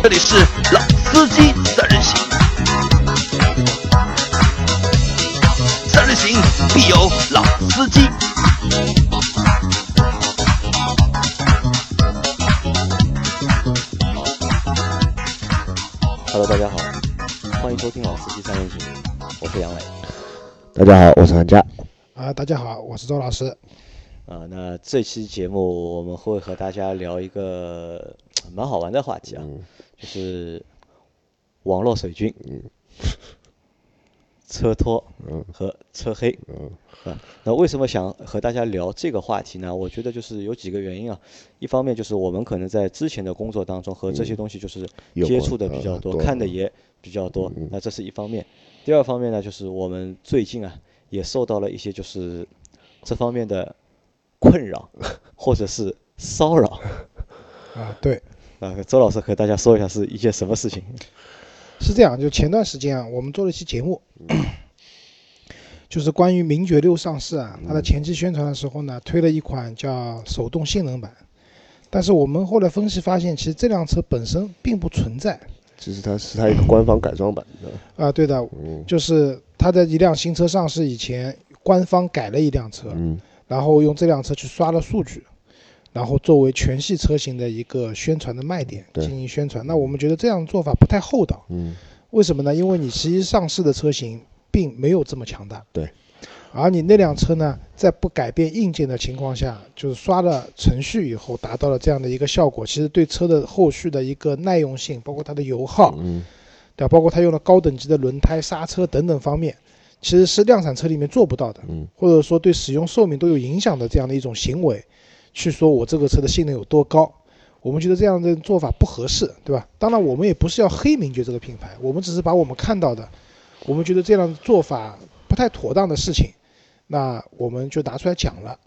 这里是老司机三人行，三人行必有老司机。Hello，大家好，欢迎收听《老司机三人行》，我是杨磊。大家好，我是韩佳。啊，大家好，我是周老师。啊，那这期节目我们会和大家聊一个蛮好玩的话题啊，嗯就是网络水军、嗯 车托嗯和车黑。嗯啊，那为什么想和大家聊这个话题呢？我觉得就是有几个原因啊。一方面就是我们可能在之前的工作当中和这些东西就是接触的比较多，看的也比较多。那这是一方面。第二方面呢，就是我们最近啊也受到了一些就是这方面的困扰 或者是骚扰。啊，对，啊，周老师和大家说一下是一件什么事情？是这样，就前段时间啊，我们做了一期节目，就是关于名爵六上市啊，它的前期宣传的时候呢，推了一款叫手动性能版，但是我们后来分析发现，其实这辆车本身并不存在。其实它是它一个官方改装版的，啊，对的，嗯。就是它在一辆新车上市以前，官方改了一辆车，嗯。然后用这辆车去刷了数据，然后作为全系车型的一个宣传的卖点进行宣传。那我们觉得这样做法不太厚道，嗯为什么呢？因为你其实上市的车型并没有这么强大，对，而你那辆车呢，在不改变硬件的情况下，就是刷了程序以后达到了这样的一个效果，其实对车的后续的一个耐用性，包括它的油耗，嗯对吧？包括它用了高等级的轮胎、刹车等等方面，其实是量产车里面做不到的。嗯或者说对使用寿命都有影响的这样的一种行为，去说我这个车的性能有多高，我们觉得这样的做法不合适，对吧？当然，我们也不是要黑名爵这个品牌，我们只是把我们看到的，我们觉得这样的做法不太妥当的事情，那我们就拿出来讲了。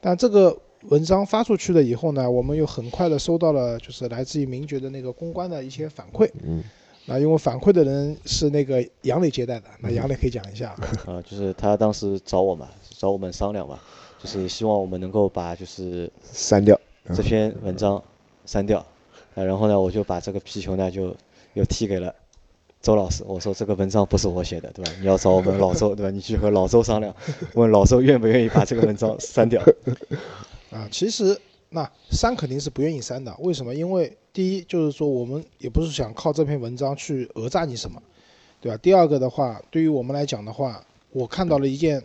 但这个文章发出去了以后呢，我们又很快的收到了就是来自于名爵的那个公关的一些反馈。嗯那因为反馈的人是那个杨磊接待的，那杨磊可以讲一下啊。啊，就是他当时找我嘛，找我们商量嘛，就是希望我们能够把就是删掉，这篇文章删掉，啊，然后呢，我就把这个皮球呢就又踢给了周老师，我说这个文章不是我写的，对吧？你要找我们老周，对吧？你去和老周商量，问老周愿不愿意把这个文章删掉。啊，其实那删肯定是不愿意删的，为什么？因为第一就是说我们也不是想靠这篇文章去讹诈你什么，对吧？第二个的话，对于我们来讲的话，我看到了一件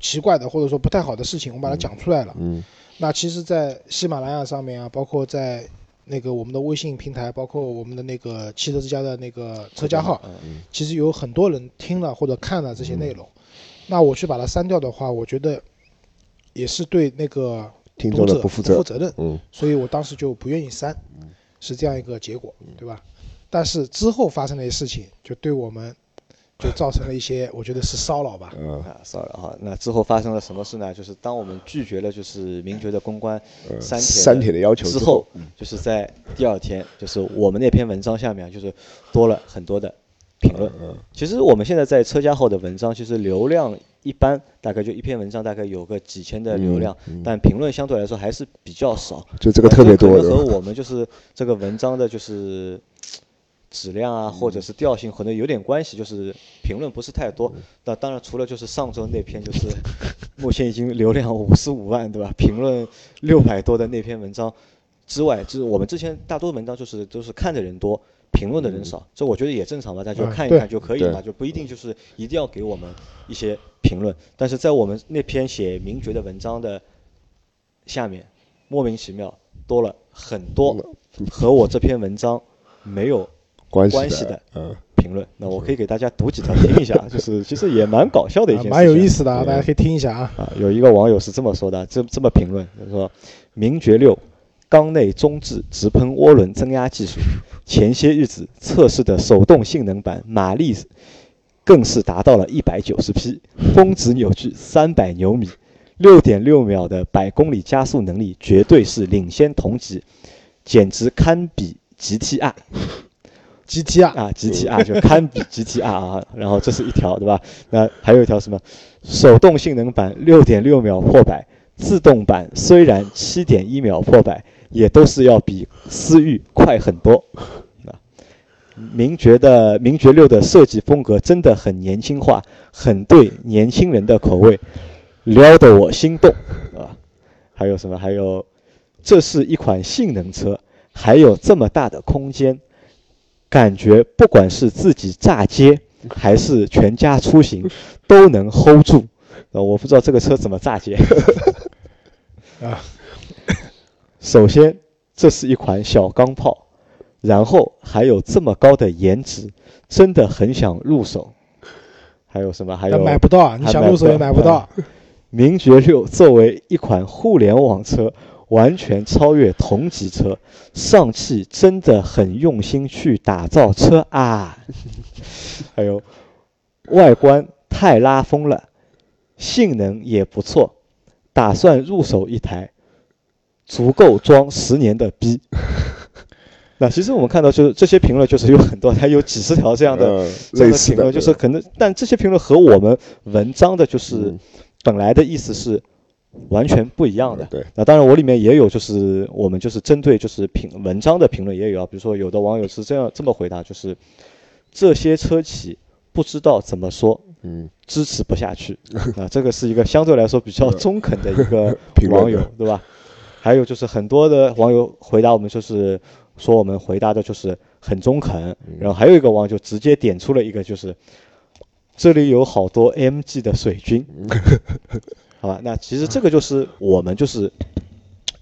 奇怪的或者说不太好的事情，我把它讲出来了。嗯那其实，在喜马拉雅上面啊，包括在那个我们的微信平台，包括我们的那个汽车之家的那个车架号，嗯其实有很多人听了或者看了这些内容。那我去把它删掉的话，我觉得也是对那个听众的读者不不负责，任。嗯所以我当时就不愿意删，是这样一个结果，对吧？但是之后发生的事情，就对我们就造成了一些，我觉得是骚扰吧。嗯啊，骚扰哈。那之后发生了什么事呢？就是当我们拒绝了就是名爵的公关呃删帖删帖的要求之后后，就是在第二天，就是我们那篇文章下面啊就是多了很多的评论。嗯其实我们现在在车家号的文章，其实流量一般，大概就一篇文章大概有个几千的流量，但评论相对来说还是比较少。就这个特别多和我们就是这个文章的就是质量啊，或者是调性可能有点关系，就是评论不是太多。那当然，除了就是上周那篇就是 目前已经流量五十五万，对吧？评论六百多的那篇文章之外，就是我们之前大多文章就是都是看的人多。评论的人少，这我觉得也正常吧，大家就看一看就可以嘛，就不一定就是一定要给我们一些评论。但是在我们那篇写名爵的文章的下面，莫名其妙多了很多和我这篇文章没有关关系的嗯评论。那我可以给大家读几条听一下，就是其实也蛮搞笑的一件事，啊蛮有意思的啊，大家可以听一下啊。啊，有一个网友是这么说的，这这么评论，他说：“名爵六缸内中置直喷涡轮增压技术，前些日子测试的手动性能版马力更是达到了一百九十匹，峰值扭矩三百牛米，六点六秒的百公里加速能力绝对是领先同级，简直堪比 GTR。” GT 啊，啊，GTR 就堪比 GTR 啊，然后这是一条对吧？那还有一条什么？手动性能版六点六秒破百，自动版虽然七点一秒破百，也都是要比思域快很多。啊，名爵的名爵六的设计风格真的很年轻化，很对年轻人的口味，撩得我心动啊！还有什么？还有，这是一款性能车，还有这么大的空间，感觉不管是自己炸街还是全家出行都能 hold 住。呃，我不知道这个车怎么炸街 啊。首先，这是一款小钢炮。然后还有这么高的颜值，真的很想入手。还有什么？还有买不到啊！你想入手也买不到。名爵六作为一款互联网车，完全超越同级车，上汽真的很用心去打造车啊！还有外观太拉风了，性能也不错，打算入手一台，足够装十年的逼。那其实我们看到，就是这些评论，就是有很多，它有几十条这样的这样的评论，就是可能，但这些评论和我们文章的，就是本来的意思是完全不一样的。对。那当然，我里面也有，就是我们就是针对就是评文章的评论也有啊，比如说有的网友是这样这么回答，就是这些车企不知道怎么说，嗯，支持不下去啊，这个是一个相对来说比较中肯的一个 网友，对吧？还有就是很多的网友回答我们就是。说我们回答的就是很中肯，然后还有一个网友就直接点出了一个，就是这里有好多 MG 的水军，好吧？那其实这个就是我们就是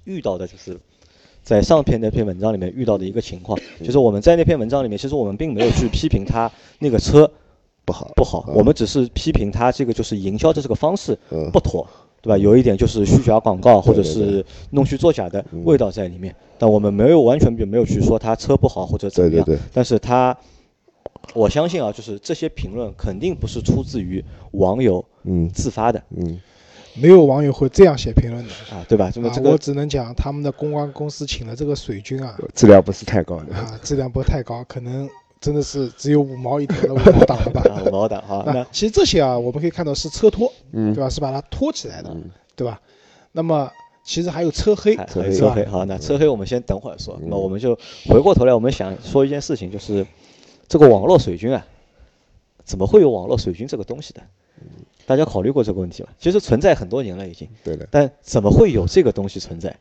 遇到的，就是在上篇那篇文章里面遇到的一个情况，就是我们在那篇文章里面，其实我们并没有去批评他那个车不好不好，我们只是批评他这个就是营销的这个方式不妥。对吧？有一点就是虚假广告，或者是弄虚作假的味道在里面。但我们没有完全就没有去说他车不好或者怎么样。但是他，我相信啊，就是这些评论肯定不是出自于网友嗯自发的。嗯，没有网友会这样写评论的啊，对吧？这么这个我只能讲他们的公关公司请了这个水军啊，质量不是太高的啊，质量不太高，可能。真的是只有五毛一条的五毛档了吧？五毛档好，那其实这些啊，我们可以看到是车托，嗯对吧？是把它托起来的，嗯对吧？那么其实还有车黑，车黑，车黑。好，那车黑我们先等会儿说。那我们就回过头来，我们想说一件事情，就是这个网络水军啊，怎么会有网络水军这个东西的？大家考虑过这个问题吗？其实存在很多年了已经，对的。但怎么会有这个东西存在？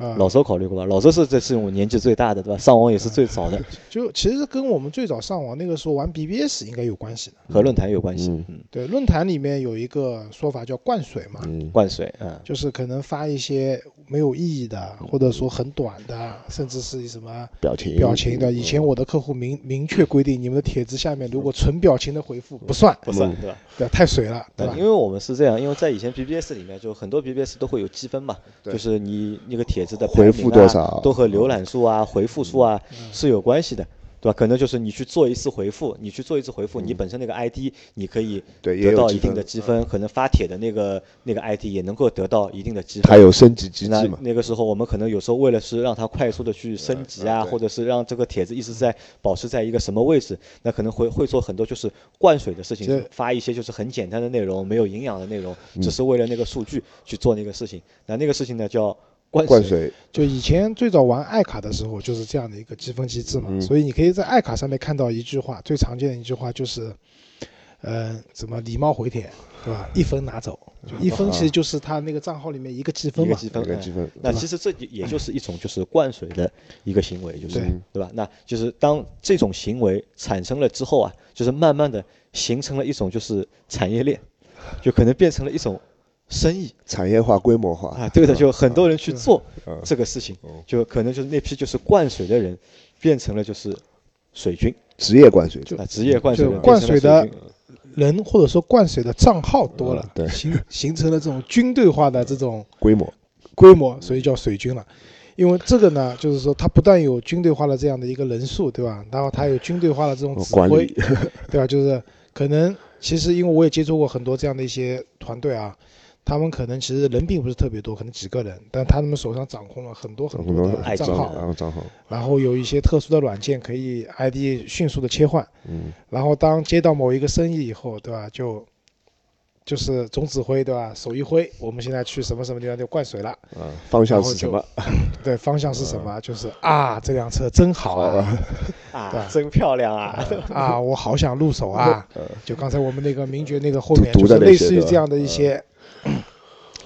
啊，老周考虑过吧？老周是这是我年纪最大的，对吧？上网也是最早的。就其实跟我们最早上网那个时候玩 BBS 应该有关系的，和论坛有关系。嗯，对，论坛里面有一个说法叫灌水嘛，灌水，嗯，就是可能发一些没有意义的，或者说很短的，甚至是什么表情表情的。以前我的客户明明确规定，你们的帖子下面如果纯表情的回复不算，不算，对吧？对，太水了，对吧？因为我们是这样，因为在以前 BBS 里面，就很多 BBS 都会有积分嘛，就是你那个帖子的回复多少，都和浏览数啊、回复数啊是有关系的，对吧？可能就是你去做一次回复，你去做一次回复，你本身那个 ID 你可以得到一定的积分，可能发帖的那个那个 ID 也能够得到一定的积分。它有升级机制嘛？那个时候我们可能有时候为了是让它快速的去升级啊，或者是让这个帖子一直在保持在一个什么位置，那可能会会做很多就是灌水的事情，发一些就是很简单的内容，没有营养的内容，只是为了那个数据去做那个事情。那那个事情呢叫。灌水就以前最早玩爱卡的时候就是这样的一个积分机制嘛，所以你可以在爱卡上面看到一句话，最常见的一句话就是，呃，怎么礼貌回帖，对吧？一分拿走，就一分其实就是他那个账号里面一个积分嘛，一个积分，一个积分。那其实这也就是一种就是灌水的一个行为，就是对吧？那就是当这种行为产生了之后啊，就是慢慢的形成了一种就是产业链，就可能变成了一种。生意。产业化、规模化。啊，对的，就很多人去做这个事情，就可能就是那批就是灌水的人，变成了就是水军，职业灌水，啊，职业灌水，灌水的人或者说灌水的账号多了，对，形形成了这种军队化的这种规模，规模，所以叫水军了。因为这个呢，就是说它不但有军队化的这样的一个人数，对吧？然后它有军队化的这种指挥，对吧？就是可能其实因为我也接触过很多这样的一些团队啊。他们可能其实人并不是特别多，可能几个人，但他们手上掌控了很多很多的账号，然后账号，然后有一些特殊的软件可以 ID 迅速的切换，嗯，然后当接到某一个生意以后，对吧？就就是总指挥对吧？手一挥，我们现在去什么什么地方就灌水了。啊，方向是什么？对，方向是什么？就是啊，这辆车真好啊，真漂亮啊！啊，我好想入手啊。就刚才我们那个名爵那个后面就是类似于这样的一些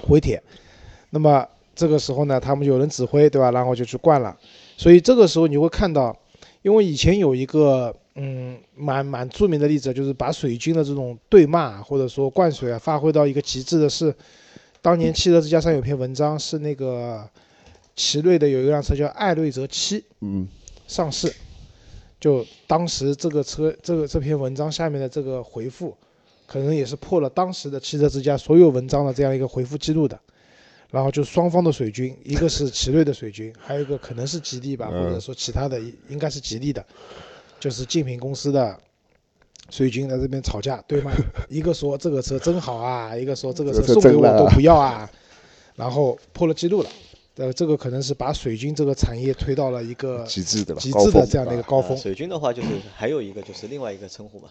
回帖。那么这个时候呢，他们有人指挥对吧？然后就去灌了。所以这个时候你会看到，因为以前有一个嗯蛮蛮著名的例子，就是把水军的这种对骂或者说灌水啊发挥到一个极致的是，当年汽车之家上有篇文章是那个奇瑞的有一辆车叫艾瑞泽七嗯，上市，就当时这个车这个这篇文章下面的这个回复，可能也是破了当时的汽车之家所有文章的这样一个回复记录的。然后就双方的水军，一个是奇瑞的水军，还有一个可能是吉利吧，嗯或者说其他的，应该是吉利的，就是竞品公司的水军在这边吵架对骂，一个说这个车真好啊，一个说这个车送给我都不要啊，然后破了记录了。呃，这个可能是把水军这个产业推到了一个极致的吧，极致的这样的一个高峰呃。水军的话，就是还有一个就是另外一个称呼嘛，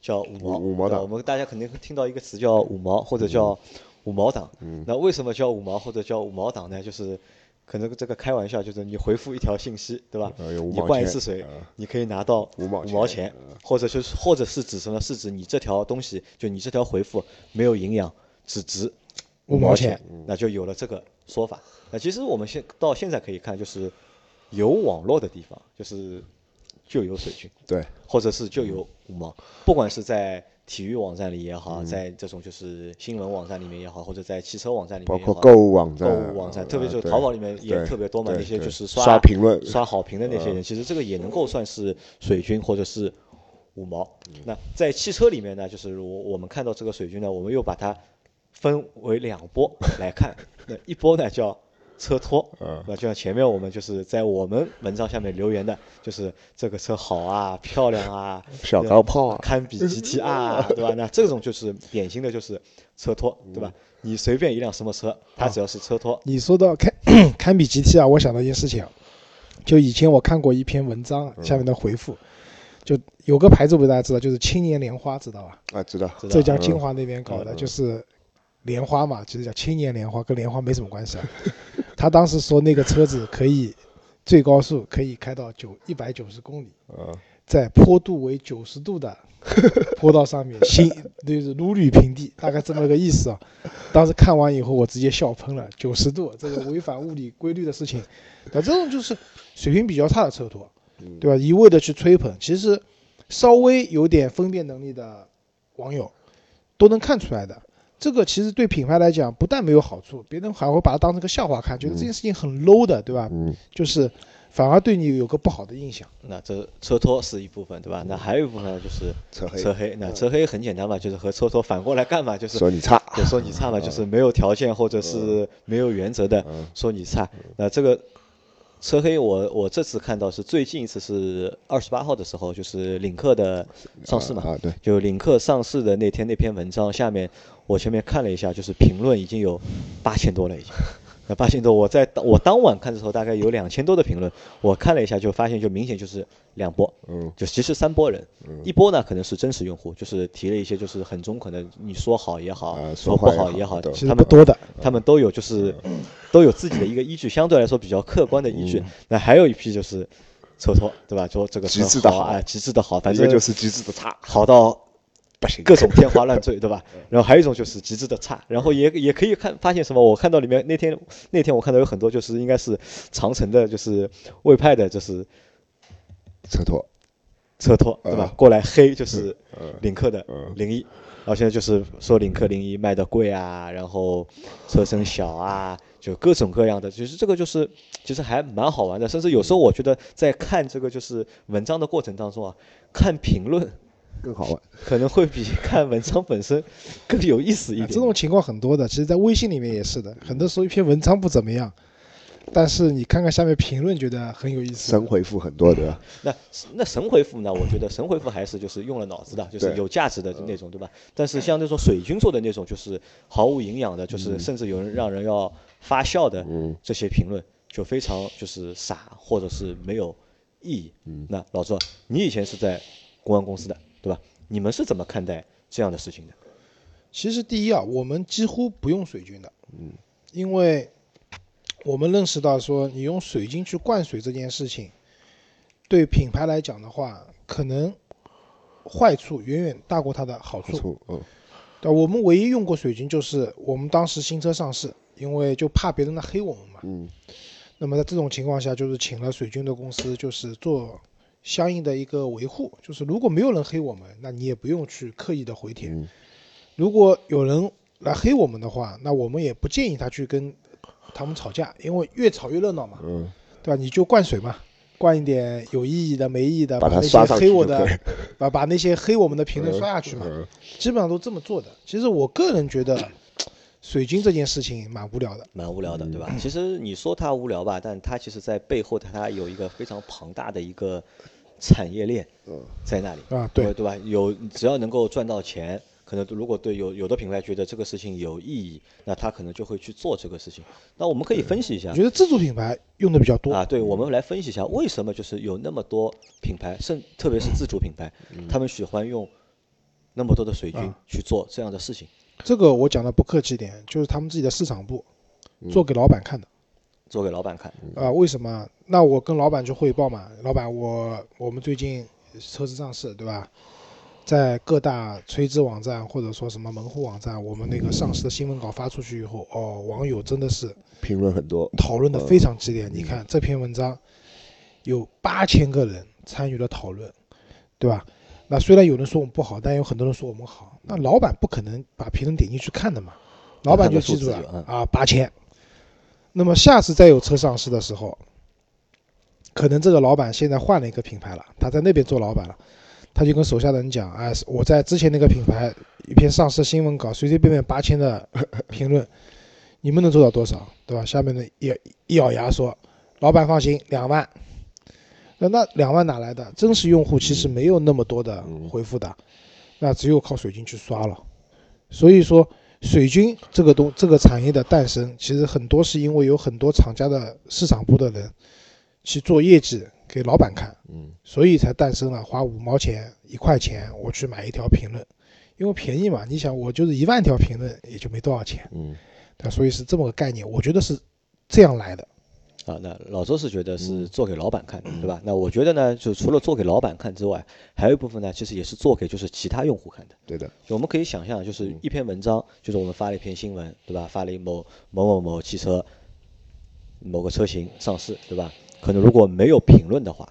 叫五毛。五五毛党我们大家肯定会听到一个词叫五毛或者叫五毛党。嗯那为什么叫五毛或者叫五毛党呢？就是可能这个开玩笑，就是你回复一条信息，对吧？呃你灌一次水呃，你可以拿到五毛五毛钱钱，或者就是或者是指什么？是指你这条东西，就你这条回复没有营养，只值毛五毛钱，那就有了这个说法。那其实我们现到现在可以看，就是有网络的地方，就是就有水军，对，或者是就有五毛，不管是在体育网站里也嗯。好，在这种就是新闻网站里面也好，或者在汽车网站里面包括购物网站、购物网站，特别是淘宝里面也特别多嘛，那些就是刷评论刷好评的那些人，其实这个也能够算是水军或者是五毛。那在汽车里面呢，就是我我们看到这个水军呢，我们又把它分为两波来看。那一波呢叫车托，嗯那就像前面我们就是在我们文章下面留言的，就是这个车好啊，漂亮啊，小钢炮啊堪比 GT 啊，对吧？那这种就是典型的就是车托，对吧？你随便一辆什么车，它只要是车托，你说到堪 堪比 GTR，，我想到一件事情啊，就以前我看过一篇文章啊，下面的回复，就有个牌子不大家知道，就是青年莲花，知道吧？啊，知道，浙江金华那边搞的，嗯就是莲花嘛，其实叫青年莲花，跟莲花没什么关系啊。他当时说那个车子可以最高速可以开到九一百九十公里，嗯，在坡度为九十度的 坡道上面，行就是如履平地，大概这么个意思啊。当时看完以后，我直接笑喷了，九十度这个违反物理规律的事情，那这种就是水平比较差的车托，对吧？一味的去吹捧，其实稍微有点分辨能力的网友都能看出来的。这个其实对品牌来讲，不但没有好处，别人还会把它当成个笑话看，觉得这件事情很 low 的，对吧？嗯，就是反而对你有个不好的印象。那这车托是一部分，对吧？那还有一部分呢，就是车黑车黑。那车黑很简单嘛，就是和车托反过来干嘛？就是说你差，就说你差嘛，就是没有条件或者是没有原则的嗯说你差。那这个车黑我，我这次看到是最近一次是二十八号的时候，就是领克的上市嘛。啊，对，就领克上市的那天那篇文章下面，我前面看了一下，就是评论已经有八千多了，已经。那八千多，我在我当晚看的时候，大概有两千多的评论。我看了一下，就发现就明显就是两波，嗯就其实三波人。一波呢可能是真实用户，就是提了一些就是很中肯的，你说好也好，啊说不好好也好，其实他们不多的，他们都有就是都有自己的一个依据，相对来说比较客观的依嗯据。那还有一批就是车托，对吧？说这个车极致的好好啊，极致的好，反正就是极致的差，好到 各种天花乱坠，对吧？然后还有一种就是极致的差，然后也也可以看发现什么？我看到里面那天那天我看到有很多就是应该是长城的，就是魏派的，就是车托，车托，对吧嗯？过来黑就是嗯领克的嗯零一，然后现在就是说领克零一卖的贵啊，然后车身小啊，就各种各样的，其实这个就是其实还蛮好玩的，甚至有时候我觉得在看这个就是文章的过程当中啊，看评论更好玩，可能会比看文章本身更有意思一点。啊这种情况很多的，其实，在微信里面也是的。很多时候一篇文章不怎么样，但是你看看下面评论，觉得很有意思。神回复很多的，那那神回复呢？我觉得神回复还是就是用了脑子的，就是有价值的那种，对吧？但是像那种水军做的那种，就是毫无营养的，就是甚至有人让人要发笑的嗯这些评论，就非常就是傻，或者是没有意义。嗯那老周，你以前是在公安公司的，对吧？你们是怎么看待这样的事情的？其实第一啊，我们几乎不用水军的，嗯，因为我们认识到说，你用水军去灌水这件事情，对品牌来讲的话，可能坏处远远大过它的好处。嗯对，我们唯一用过水军就是我们当时新车上市，因为就怕别人来黑我们嘛。嗯那么在这种情况下，就是请了水军的公司，就是做相应的一个维护。就是如果没有人黑我们，那你也不用去刻意的回帖。嗯如果有人来黑我们的话，那我们也不建议他去跟他们吵架，因为越吵越热闹嘛，嗯，对吧？你就灌水嘛，灌一点有意义的、没意义的，把它那些黑我的把把那些黑我们的评论刷下去嘛，嗯基本上都这么做的。其实我个人觉得，水军这件事情蛮无聊的。蛮无聊的，对嗯吧？其实你说它无聊吧，但它其实在背后它它有一个非常庞大的一个产业链嗯在那里啊对对吧？有只要能够赚到钱，可能如果对有有的品牌觉得这个事情有意义，那他可能就会去做这个事情。那我们可以分析一下我觉得自主品牌用的比较多。啊，对，我们来分析一下为什么就是有那么多品牌，甚特别是自主品牌，他们喜欢用那么多的水军啊去做这样的事情。这个我讲的不客气点，就是他们自己的市场部做给老板看的。做给老板看，啊、为什么？那我跟老板去汇报嘛，老板我我们最近车子上市，对吧？在各大垂直网站或者说什么门户网站，我们那个上市的新闻稿发出去以后，哦，网友真的是评论很多，讨论的非常激烈。你看这篇文章有八千个人参与了讨论，对吧？那虽然有人说我们不好，但有很多人说我们好。那老板不可能把评论点进去看的嘛，老板就记住了啊，八千。那么下次再有车上市的时候，可能这个老板现在换了一个品牌了，他在那边做老板了，他就跟手下的人讲，哎，我在之前那个品牌一篇上市新闻稿，随随便便八千的评论，你们能做到多少，对吧？下面的一一咬牙说，老板放心，两万。那那两万哪来的？真实用户其实没有那么多的回复的，那只有靠水军去刷了。所以说，水军这个东这个产业的诞生，其实很多是因为有很多厂家的市场部的人去做业绩给老板看，嗯所以才诞生了花五毛钱、一块钱我去买一条评论，因为便宜嘛。你想，我就是一万条评论，也就没多少钱，嗯对吧？所以是这么个概念，我觉得是这样来的。啊，那老周是觉得嗯是做给老板看的，对吧？那我觉得呢，就除了做给老板看之外，还有一部分呢，其实也是做给就是其他用户看的。对的，就我们可以想象，嗯就是一篇文章，就是我们发了一篇新闻，对吧？发了一某某某某汽车某个车型上市，对吧？可能如果没有评论的话，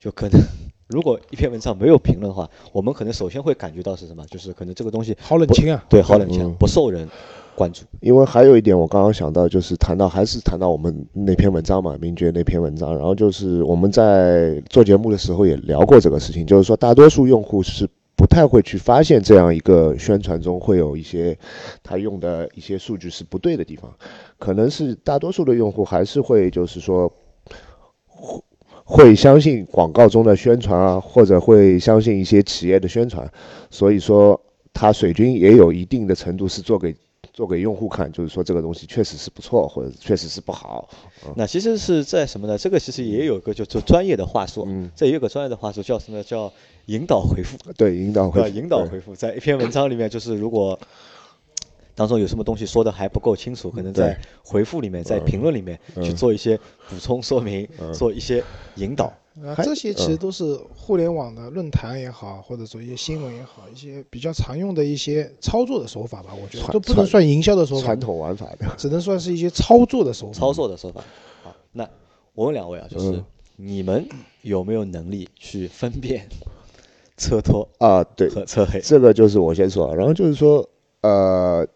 就可能如果一篇文章没有评论的话，我们可能首先会感觉到是什么？就是可能这个东西好冷清啊！对好冷清嗯，不受人关注。因为还有一点，我刚刚想到，就是谈到还是谈到我们那篇文章嘛，名爵那篇文章，然后就是我们在做节目的时候也聊过这个事情，就是说大多数用户是不太会去发现这样一个宣传中会有一些他用的一些数据是不对的地方，可能是大多数的用户还是会就是说会相信广告中的宣传啊，或者会相信一些企业的宣传，所以说它水军也有一定的程度是做给做给用户看，就是说这个东西确实是不错，或者确实是不好。那其实是在什么呢？这个其实也有一个就做专业的话术，嗯这也有个专业的话术叫什么？叫引导回复。对，引导？回复引导回复，在一篇文章里面，就是如果当中有什么东西说的还不够清楚，可能在回复里面，在嗯评论里面去嗯做一些补充说明，嗯做一些引导。啊，这些其嗯实都是互联网的论坛也好，或者说一些新闻也好，一些比较常用的一些操作的手法吧。我觉得传都不能算营销的手法传，统玩法的。只能算是一些操作的手法。操作的手法。好，那我问两位啊，就是嗯你们有没有能力去分辨车托啊，对，和车黑？这个就是我先说，然后就是说，呃，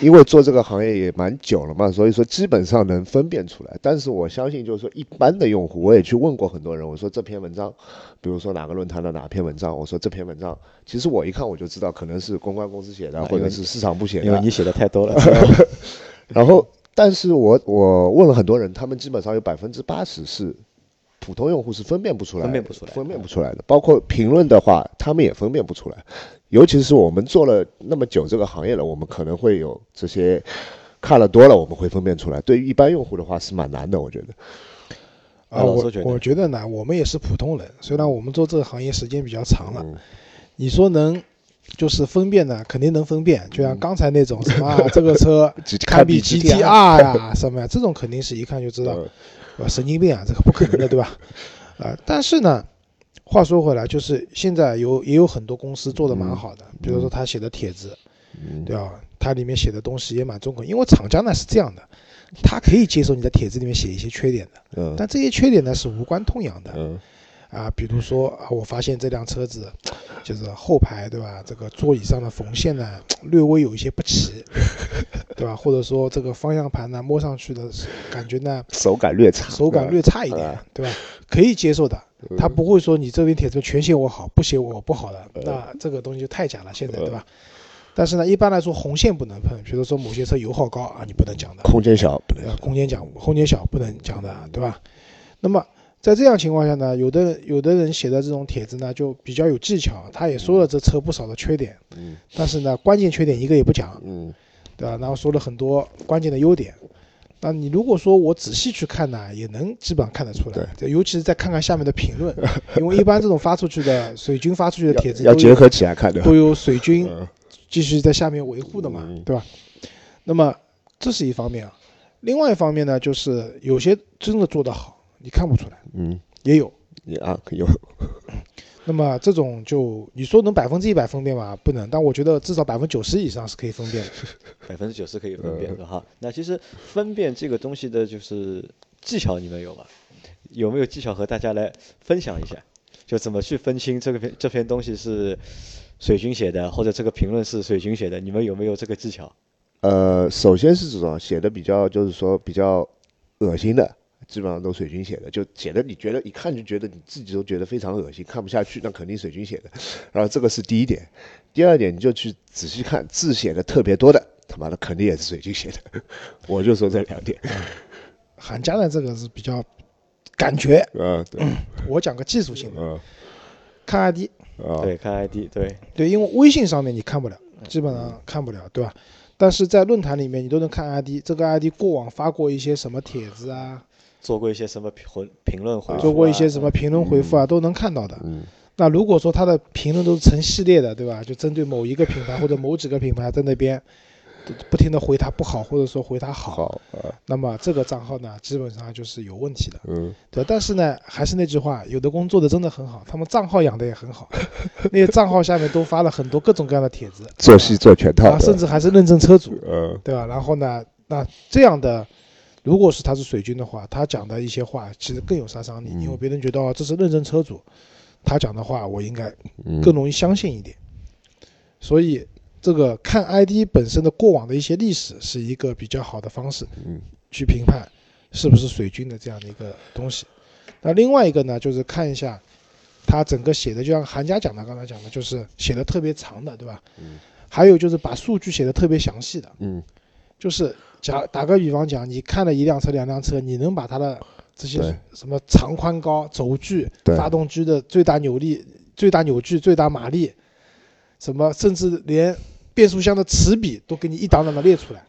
因为做这个行业也蛮久了嘛，所以说基本上能分辨出来。但是我相信，就是说一般的用户，我也去问过很多人，我说这篇文章，比如说哪个论坛的哪篇文章，我说这篇文章，其实我一看我就知道，可能是公关公司写的，或者是市场部写的。因为你写的太多了。然后，但是我我问了很多人，他们基本上有百分之八十是普通用户是分辨不出来，分辨不出来分辨不出来的。包括评论的话，他们也分辨不出来。尤其是我们做了那么久这个行业了，我们可能会有这些看了多了，我们会分辨出来。对于一般用户的话是蛮难的，我觉得。啊，我觉得我觉得呢，我们也是普通人，虽然我们做这个行业时间比较长了，嗯你说能就是分辨呢，肯定能分辨，就像刚才那种什么、啊、这个车堪比 GTR 呀什么呀，这种肯定是一看就知道，吧？神经病啊，这个不可能的，对吧？啊、但是呢，话说回来，就是现在有也有很多公司做的蛮好的，比如说他写的帖子，嗯对吧？它里面写的东西也蛮中肯，因为厂家呢是这样的，他可以接受你在帖子里面写一些缺点的，嗯但这些缺点呢是无关痛痒的。嗯啊，比如说啊，我发现这辆车子就是后排对吧？这个座椅上的缝线呢略微有一些不齐，对吧？或者说这个方向盘呢摸上去的感觉呢手感略差，手感略差一点啊，对吧？可以接受的，嗯。他不会说你这边帖子全写我好，不写我不好的，那这个东西就太假了，现在对吧？但是呢，一般来说红线不能碰，比如说某些车油耗高啊，你不能讲的，空间小不能呃，空间讲空间小不能讲的，对吧？那么在这样情况下呢，有的有的人写的这种帖子呢，就比较有技巧，他也说了这车不少的缺点，嗯。但是呢，关键缺点一个也不讲，嗯对吧？然后说了很多关键的优点。那你如果说我仔细去看呢，也能基本上看得出来对，尤其是再看看下面的评论，因为一般这种发出去的水军发出去的帖子要结合起来看的，都有水军嗯继续在下面维护的嘛嗯，对吧？那么这是一方面啊，另外一方面呢，就是有些真的做得好，你看不出来，嗯也有。也啊有那么这种就你说能百分之一百分辨吗？不能，但我觉得至少百分之九十以上是可以分辨的。百分之九十可以分辨嗯的哈。那其实分辨这个东西的就是技巧，你们有吗？有没有技巧和大家来分享一下？就怎么去分清这个篇这篇东西是水军写的，或者这个评论是水军写的？你们有没有这个技巧？呃，首先是这种写的比较，就是说比较恶心的，基本上都水军写的，就写的你觉得一看就觉得你自己都觉得非常恶心，看不下去，那肯定水军写的。然后这个是第一点，第二点你就去仔细看字写的特别多的，他妈的肯定也是水军写的。我就说这两点。韩家的这个是比较感觉，嗯，对，我讲个技术性的，嗯看 ID，啊，对，看 ID，对，对，因为微信上面你看不了，基本上看不了，对吧？但是在论坛里面你都能看 ID，这个 ID 过往发过一些什么帖子啊，做过一些什么评回评论回复、啊，做过一些什么评论回复啊，都能看到的。嗯那如果说他的评论都是成系列的，对吧？就针对某一个品牌或者某几个品牌在那边不停的回他不好，或者说回他好，好啊，那么这个账号呢，基本上就是有问题的，嗯对。但是呢，还是那句话，有的工作的真的很好，他们账号养的也很好，那些账号下面都发了很多各种各样的帖子，做戏做全套啊，甚至还是认证车主，嗯对吧？然后呢，那这样的，如果是他是水军的话，他讲的一些话其实更有杀伤力，嗯因为别人觉得哦，这是认证车主，他讲的话我应该嗯更容易相信一点。所以，这个看 ID 本身的过往的一些历史是一个比较好的方式嗯去评判是不是水军的这样的一个东西。那另外一个呢，就是看一下他整个写的，就像韩家讲的，刚才讲的，就是写的特别长的，对吧？嗯还有就是把数据写的特别详细的，嗯就是假打个比方讲，你看了一辆车、两辆车，你能把它的这些什么长宽高、轴距、发动机的最大扭力、最大扭矩、最大马力，什么甚至连变速箱的齿比都给你一档档的列出来，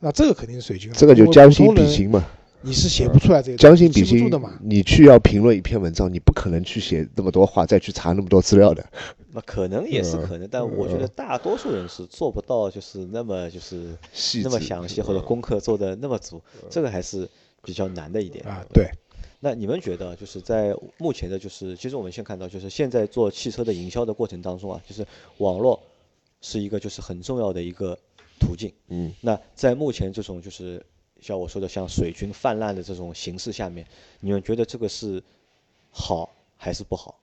那这个肯定是水军了。这个就将心比心嘛。你是写不出来这个，将心比心的嘛。，你去要评论一篇文章，你不可能去写那么多话，再去查那么多资料的。那可能也是嗯可能，但我觉得嗯大多数人是做不到，就是那么就是那么详细或者嗯功课做的那么足，这个还是比较难的一点啊，对，那你们觉得，就是在目前的，就是其实我们先看到，就是现在做汽车的营销的过程当中啊，就是网络是一个就是很重要的一个途径。嗯，那在目前这种就是像我说的像水军泛滥的这种形势下面，你们觉得这个是好还是不好？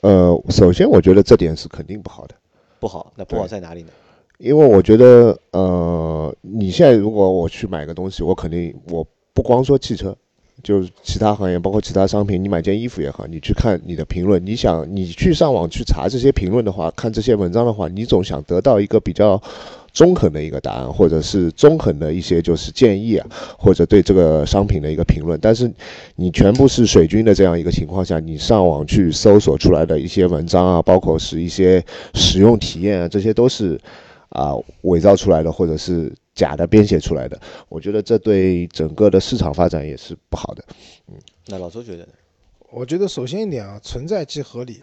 呃，首先我觉得这点是肯定不好的，不好，那不好在哪里呢？因为我觉得，呃，你现在如果我去买个东西，我肯定我不光说汽车，就是其他行业，包括其他商品，你买件衣服也好，你去看你的评论，你想你去上网去查这些评论的话，看这些文章的话，你总想得到一个比较中肯的一个答案，或者是中肯的一些就是建议啊，或者对这个商品的一个评论。但是你全部是水军的这样一个情况下，你上网去搜索出来的一些文章啊，包括是一些使用体验啊，这些都是啊伪造出来的，或者是假的编写出来的。我觉得这对整个的市场发展也是不好的。嗯那老周觉得呢？我觉得首先一点啊，存在即合理。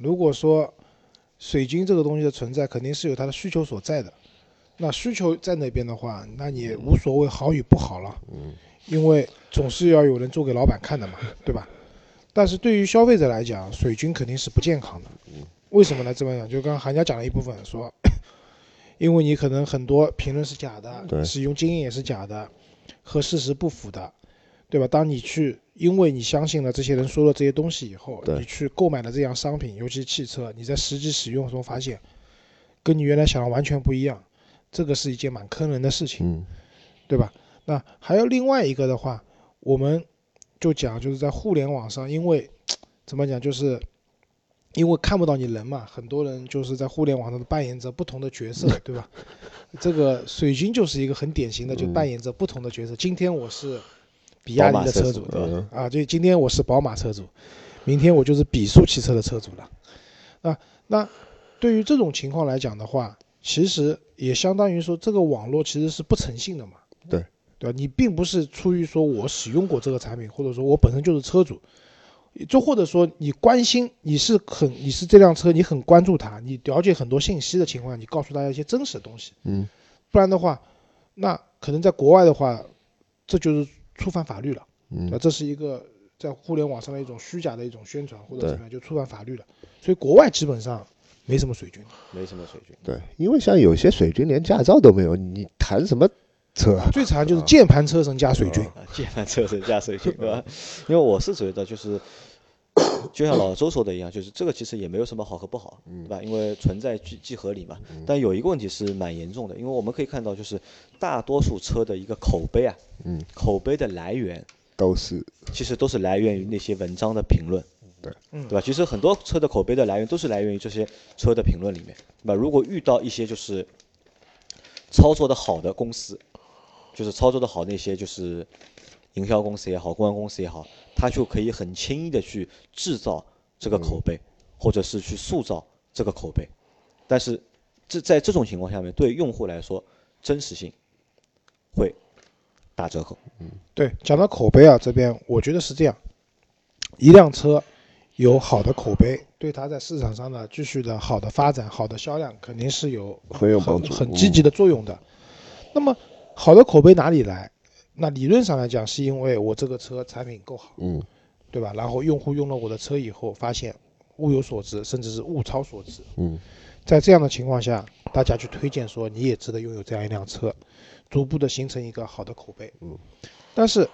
如果说水军这个东西的存在，肯定是有它的需求所在的。那需求在那边的话，那你无所谓好与不好了，嗯因为总是要有人做给老板看的嘛，对吧？但是对于消费者来讲，水军肯定是不健康的。为什么呢？这么讲，就刚刚韩家讲了一部分，说，因为你可能很多评论是假的，对使用经验也是假的，和事实不符的，对吧？当你去，因为你相信了这些人说了这些东西以后，对你去购买了这样商品，尤其是汽车，你在实际使用中发现，跟你原来想的完全不一样，这个是一件蛮坑人的事情。嗯对吧？那还有另外一个的话，我们就讲就是在互联网上，因为 怎么讲，就是因为看不到你人嘛，很多人就是在互联网上扮演着不同的角色，对吧？这个水军就是一个很典型的，就嗯扮演着不同的角色。今天我是比亚迪的车主，对吧？啊，就今天我是宝马车主，明天我就是比速汽车的车主了。啊，那对于这种情况来讲的话，其实也相当于说，这个网络其实是不诚信的嘛。对，对吧？你并不是出于说我使用过这个产品，或者说我本身就是车主，就或者说你关心，你是很你是这辆车，你很关注它，你了解很多信息的情况下，你告诉大家一些真实的东西。嗯不然的话，那可能在国外的话，这就是触犯法律了。嗯啊，这是一个在互联网上的一种虚假的一种宣传或者怎么样，就触犯法律了。所以国外基本上没什么水军。没什么水军。对，因为像有些水军连驾照都没有，你谈什么车啊？最惨就是键盘车神加水军。啊，键盘车神加水军，对吧？因为我是觉得就是，就像老周说的一样，就是这个其实也没有什么好和不好，对吧？因为存在即即合理嘛。但有一个问题是蛮严重的，因为我们可以看到，就是大多数车的一个口碑啊，嗯，口碑的来源都是其实都是来源于那些文章的评论。嗯对吧？其实很多车的口碑的来源都是来源于这些车的评论里面，对吧？如果遇到一些就是操作的好的公司，就是操作的好那些就是营销公司也好，公关公司也好，他就可以很轻易的去制造这个口碑，或者是去塑造这个口碑。但是这在这种情况下面，对用户来说，真实性会打折扣。嗯对，讲到口碑啊，这边我觉得是这样，一辆车有好的口碑，对它在市场上呢继续的好的发展、好的销量，肯定是有很有帮助很积极的作用的。那么好的口碑哪里来？那理论上来讲，是因为我这个车产品够好，嗯对吧？然后用户用了我的车以后，发现物有所值，甚至是物超所值。嗯在这样的情况下，大家去推荐说你也值得拥有这样一辆车，逐步的形成一个好的口碑。嗯，但是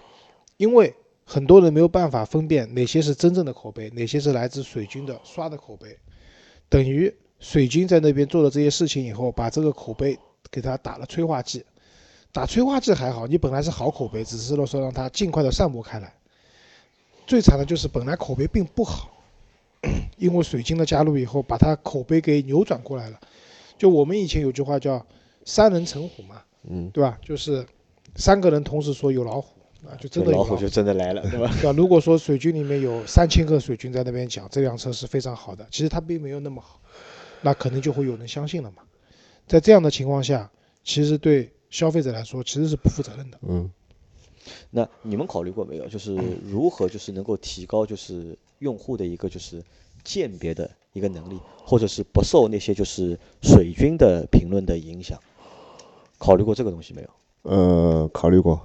因为很多人没有办法分辨哪些是真正的口碑，哪些是来自水军的刷的口碑，等于水军在那边做了这些事情以后，把这个口碑给他打了催化剂。打催化剂还好，你本来是好口碑，只是说让它尽快的散播开来。最惨的就是本来口碑并不好，因为水晶的加入以后，把它口碑给扭转过来了。就我们以前有句话叫“三人成虎”嘛，嗯对吧？就是三个人同时说有老虎啊，就真的老虎就真的来了，对吧？对吧？如果说水军里面有三千个水军在那边讲这辆车是非常好的，其实它并没有那么好，那可能就会有人相信了嘛。在这样的情况下，其实对消费者来说其实是不负责任的。嗯那你们考虑过没有？就是如何就是能够提高就是用户的一个就是鉴别的一个能力，或者是不受那些就是水军的评论的影响？考虑过这个东西没有？呃，考虑过。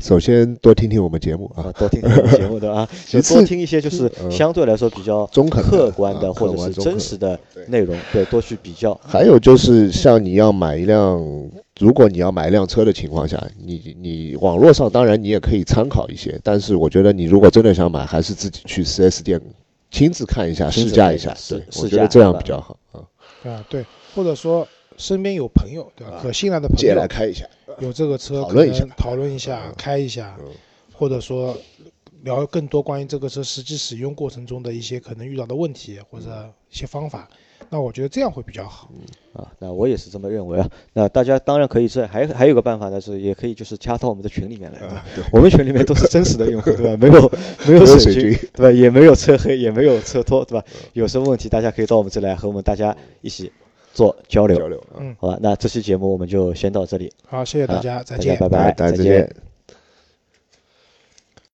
首先多听听我们节目啊啊，，多听听我们节目的啊，就多听一些就是嗯相对来说比较中肯客观的啊或者是真实的内容，对，多去比较。还有就是，像你要买一辆，如果你要买一辆车的情况下，你你网络上当然你也可以参考一些，但是我觉得你如果真的想买，还是自己去 4S 店亲自看一下、试驾一下，对，我觉得这样比较好啊。啊，对，或者说身边有朋友，对吧？啊可信赖的朋友借来开一下，有这个车，讨论一下讨论一下嗯，开一下，嗯或者说聊更多关于这个车实际使用过程中的一些可能遇到的问题或者一些方法。那我觉得这样会比较好。啊，那我也是这么认为啊。那大家当然可以这还还有个办法呢，是也可以就是加到我们的群里面来，对吧？我们群里面都是真实的用户，对吧？没有 没有水军，对吧？也没有车黑，也没有车托，对吧？有什么问题，大家可以到我们这来和我们大家一起做交流，交流啊。嗯，好吧？那这期节目我们就先到这里，好，谢谢大啊家，再见。拜拜，大家再见。